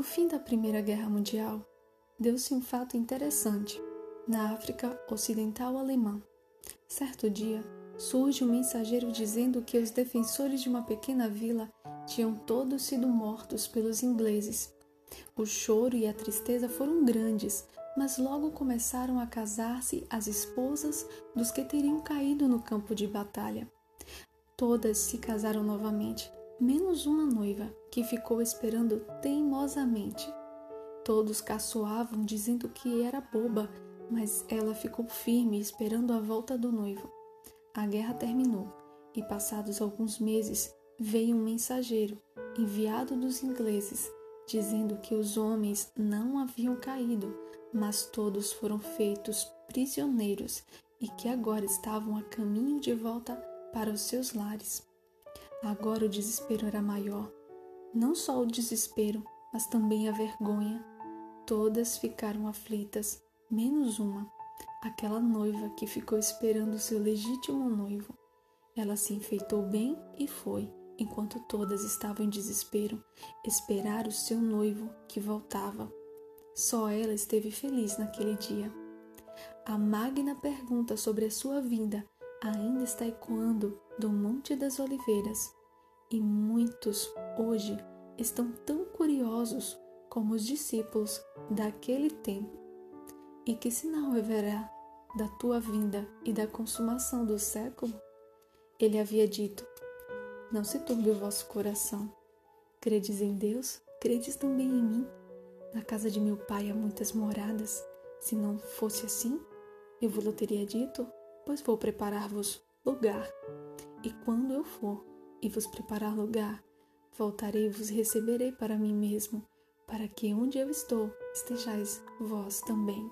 No fim da Primeira Guerra Mundial, deu-se um fato interessante na África Ocidental Alemã. Certo dia, surge um mensageiro dizendo que os defensores de uma pequena vila tinham todos sido mortos pelos ingleses. O choro e a tristeza foram grandes, mas logo começaram a casar-se as esposas dos que teriam caído no campo de batalha. Todas se casaram novamente, menos uma noiva, que ficou esperando teimosamente. Todos caçoavam, dizendo que era boba, mas ela ficou firme, esperando a volta do noivo. A guerra terminou, e passados alguns meses veio um mensageiro, enviado dos ingleses, dizendo que os homens não haviam caído, mas todos foram feitos prisioneiros e que agora estavam a caminho de volta para os seus lares. Agora o desespero era maior. Não só o desespero, mas também a vergonha. Todas ficaram aflitas, menos uma, aquela noiva que ficou esperando seu legítimo noivo. Ela se enfeitou bem e foi, enquanto todas estavam em desespero, esperar o seu noivo que voltava. Só ela esteve feliz naquele dia. A magna pergunta sobre a sua vinda ainda está ecoando do Monte das Oliveiras, e muitos hoje estão tão curiosos como os discípulos daquele tempo. E que sinal haverá da tua vinda e da consumação do século? Ele havia dito: Não se turbe o vosso coração. Credes em Deus, credes também em mim. Na casa de meu pai há muitas moradas. Se não fosse assim, eu vos teria dito pois vou preparar-vos lugar. E quando eu for e vos preparar lugar, voltarei e vos receberei para mim mesmo, para que onde eu estou estejais vós também.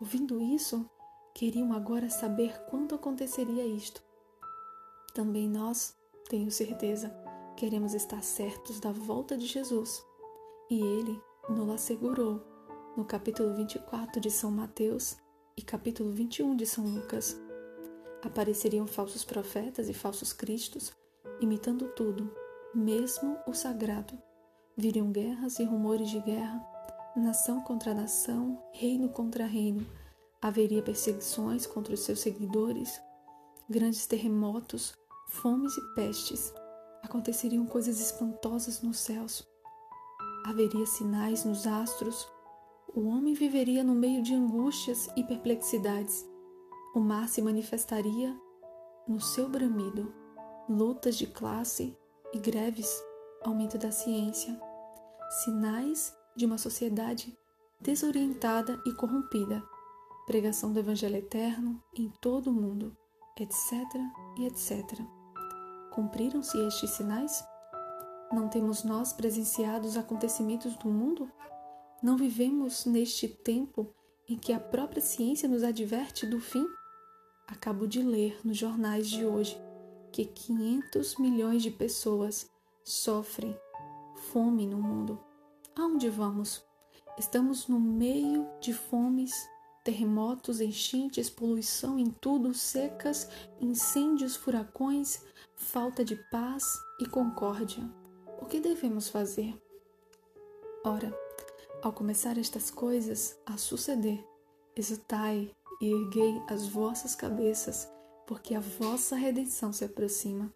Ouvindo isso, queriam agora saber quando aconteceria isto. Também nós, tenho certeza, queremos estar certos da volta de Jesus. E ele nos assegurou no capítulo 24 de São Mateus e capítulo 21 de São Lucas. Apareceriam falsos profetas e falsos cristos, imitando tudo, mesmo o sagrado. Viriam guerras e rumores de guerra, nação contra nação, reino contra reino. Haveria perseguições contra os seus seguidores, grandes terremotos, fomes e pestes. Aconteceriam coisas espantosas nos céus. Haveria sinais nos astros, o homem viveria no meio de angústias e perplexidades. O mar se manifestaria no seu bramido, lutas de classe e greves, aumento da ciência, sinais de uma sociedade desorientada e corrompida, pregação do Evangelho eterno em todo o mundo, etc. e etc. Cumpriram-se estes sinais? Não temos nós presenciado os acontecimentos do mundo? Não vivemos neste tempo em que a própria ciência nos adverte do fim? Acabo de ler nos jornais de hoje que 500 milhões de pessoas sofrem fome no mundo. Aonde vamos? Estamos no meio de fomes, terremotos, enchentes, poluição em tudo, secas, incêndios, furacões, falta de paz e concórdia. O que devemos fazer? Ora, ao começar estas coisas a suceder, exultai e erguei as vossas cabeças, porque a vossa redenção se aproxima.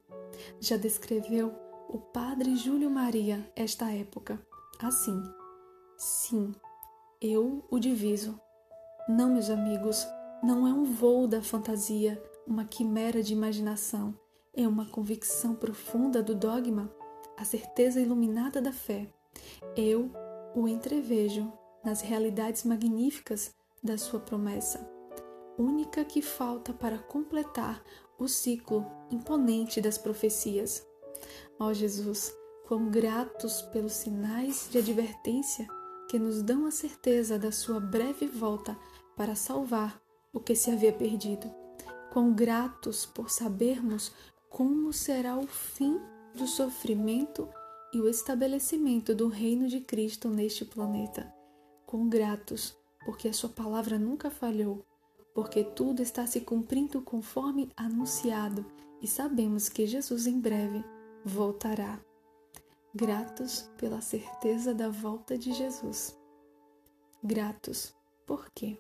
Já descreveu o padre Júlio Maria esta época assim: Sim, eu o diviso. Não, meus amigos, não é um voo da fantasia, uma quimera de imaginação, é uma convicção profunda do dogma, a certeza iluminada da fé. Eu o entrevejo nas realidades magníficas da sua promessa, única que falta para completar o ciclo imponente das profecias. Ó Jesus, quão gratos pelos sinais de advertência que nos dão a certeza da sua breve volta para salvar o que se havia perdido. Quão gratos por sabermos como será o fim do sofrimento e o estabelecimento do reino de Cristo neste planeta. Com gratos, porque a Sua palavra nunca falhou, porque tudo está se cumprindo conforme anunciado e sabemos que Jesus em breve voltará. gratos pela certeza da volta de Jesus. Gratos por quê?